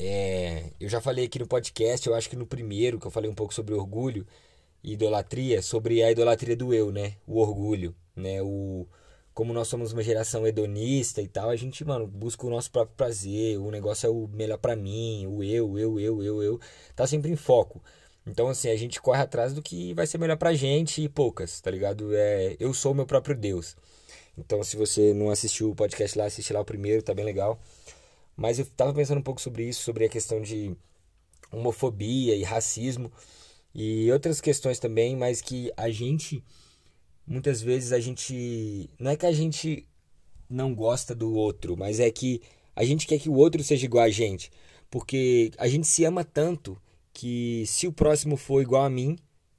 É, eu já falei aqui no podcast, eu acho que no primeiro, que eu falei um pouco sobre orgulho e idolatria, sobre a idolatria do eu, né? O orgulho, né? O, como nós somos uma geração hedonista e tal, a gente, mano, busca o nosso próprio prazer, o negócio é o melhor para mim, o eu, eu, eu, eu, eu, tá sempre em foco. Então, assim, a gente corre atrás do que vai ser melhor pra gente e poucas, tá ligado? É, eu sou o meu próprio Deus. Então, se você não assistiu o podcast lá, assiste lá o primeiro, tá bem legal. Mas eu tava pensando um pouco sobre isso, sobre a questão de homofobia e racismo e outras questões também, mas que a gente muitas vezes a gente não é que a gente não gosta do outro, mas é que a gente quer que o outro seja igual a gente, porque a gente se ama tanto que se o próximo for igual a mim,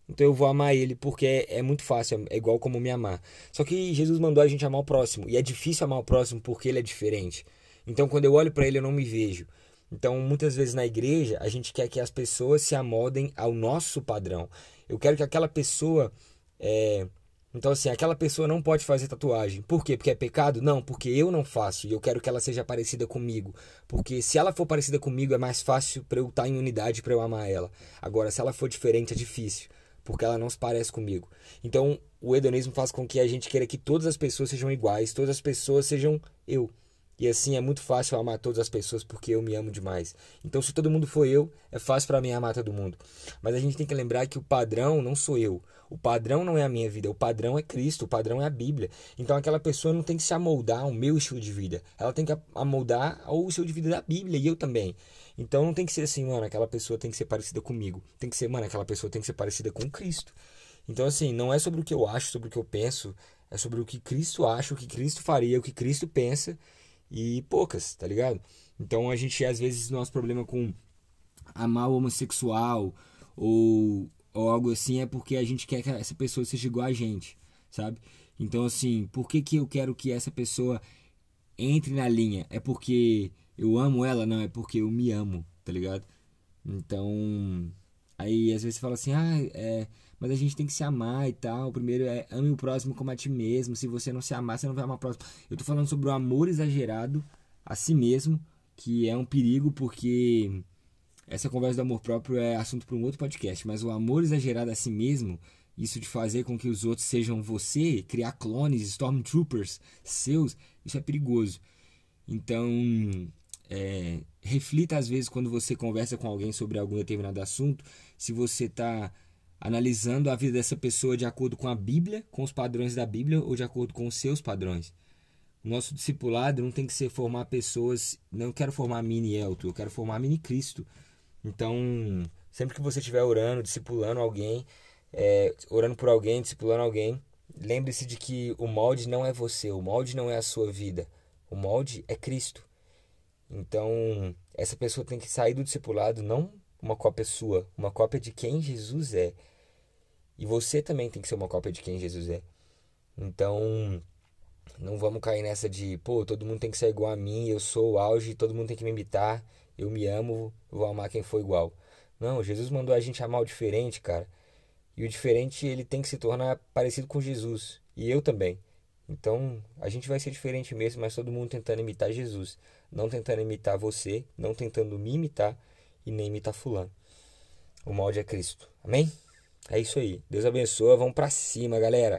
então eu vou amar ele porque é, é, muito fácil, é igual como me amar. Só que Jesus mandou a gente amar o próximo e é difícil amar o próximo porque ele é diferente. Então quando eu olho para ele eu não me vejo. Então muitas vezes na igreja a gente quer que as pessoas se amoldem ao nosso padrão. Eu quero que aquela pessoa é, então, assim, aquela pessoa não pode fazer tatuagem. Por quê? Porque é pecado? Não, porque eu não faço e eu quero que ela seja parecida comigo. Porque se ela for parecida comigo, é mais fácil para eu estar em unidade para eu amar ela. Agora, se ela for diferente, é difícil, porque ela não se parece comigo. Então, o hedonismo faz com que a gente queira que todas as pessoas sejam iguais, todas as pessoas sejam eu. E assim é muito fácil amar todas as pessoas porque eu me amo demais. Então, se todo mundo for eu, é fácil para mim amar todo mundo. Mas a gente tem que lembrar que o padrão não sou eu. O padrão não é a minha vida, o padrão é Cristo, o padrão é a Bíblia. Então, aquela pessoa não tem que se amoldar ao meu estilo de vida. Ela tem que amoldar ao estilo de vida da Bíblia e eu também. Então, não tem que ser assim, mano, aquela pessoa tem que ser parecida comigo. Tem que ser, mano, aquela pessoa tem que ser parecida com Cristo. Então, assim, não é sobre o que eu acho, sobre o que eu penso, é sobre o que Cristo acha, o que Cristo faria, o que Cristo pensa e poucas, tá ligado? Então a gente, às vezes, nosso problema com amar o homossexual ou, ou algo assim é porque a gente quer que essa pessoa seja igual a gente, sabe? Então, assim, por que, que eu quero que essa pessoa entre na linha? É porque eu amo ela? Não, é porque eu me amo, tá ligado? Então, às vezes você fala assim, ah, é mas a gente tem que se amar e tal. Primeiro é ame o próximo como a ti mesmo. Se você não se amar, você não vai amar o próximo. Eu tô falando sobre o amor exagerado a si mesmo, que é um perigo porque essa conversa do amor próprio é assunto para um outro podcast, mas o amor exagerado a si mesmo, isso de fazer com que os outros sejam você, criar clones, stormtroopers seus, isso é perigoso. Então, é, reflita às vezes quando você conversa com alguém sobre algum determinado assunto, se você está analisando a vida dessa pessoa de acordo com a Bíblia, com os padrões da Bíblia ou de acordo com os seus padrões. O nosso discipulado não tem que ser formar pessoas, não quero formar mini Elton, eu quero formar mini Cristo. Então, sempre que você estiver orando, discipulando alguém, é, orando por alguém, discipulando alguém, lembre-se de que o molde não é você, o molde não é a sua vida, o molde é Cristo. Então, essa pessoa tem que sair do discipulado não uma cópia sua, uma cópia de quem Jesus é. E você também tem que ser uma cópia de quem Jesus é. Então, não vamos cair nessa de, pô, todo mundo tem que ser igual a mim, eu sou o auge, todo mundo tem que me imitar, eu me amo, vou amar quem for igual. Não, Jesus mandou a gente amar o diferente, cara. E o diferente, ele tem que se tornar parecido com Jesus. E eu também. Então, a gente vai ser diferente mesmo, mas todo mundo tentando imitar Jesus. Não tentando imitar você, não tentando me imitar, e nem imitar fulano. O molde é Cristo. Amém? É isso aí. Deus abençoe. Vamos para cima, galera.